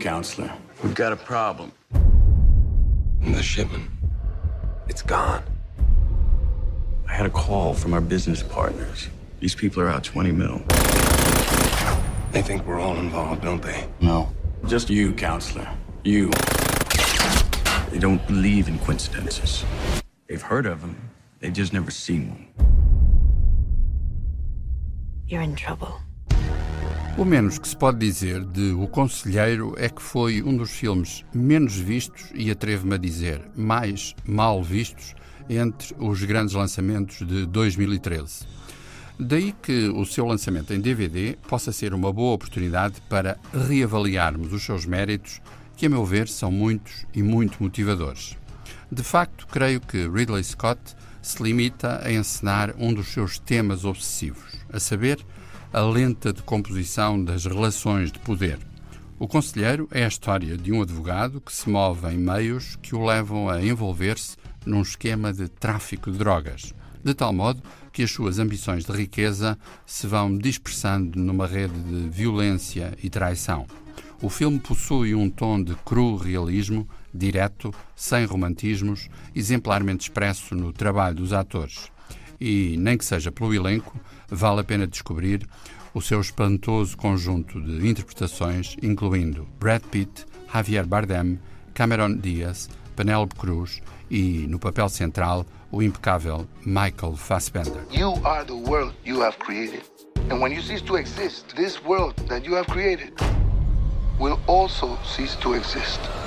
Counselor, we've got a problem. The shipment. It's gone. I had a call from our business partners. These people are out 20 mil. They think we're all involved, don't they? No. Just you, counselor. You. They don't believe in coincidences. They've heard of them, they've just never seen one. You're in trouble. O menos que se pode dizer de O Conselheiro é que foi um dos filmes menos vistos e atrevo-me a dizer mais mal vistos entre os grandes lançamentos de 2013. Daí que o seu lançamento em DVD possa ser uma boa oportunidade para reavaliarmos os seus méritos, que, a meu ver, são muitos e muito motivadores. De facto, creio que Ridley Scott se limita a encenar um dos seus temas obsessivos, a saber, a lenta decomposição das relações de poder. O Conselheiro é a história de um advogado que se move em meios que o levam a envolver-se num esquema de tráfico de drogas, de tal modo que as suas ambições de riqueza se vão dispersando numa rede de violência e traição. O filme possui um tom de cru realismo, direto, sem romantismos, exemplarmente expresso no trabalho dos atores. E, nem que seja pelo elenco, vale a pena descobrir o seu espantoso conjunto de interpretações, incluindo Brad Pitt, Javier Bardem, Cameron Diaz, Penélope Cruz e, no papel central, o impecável Michael Fassbender. You are the world you have created. And when you cease to exist, this world that you have created will also cease to exist.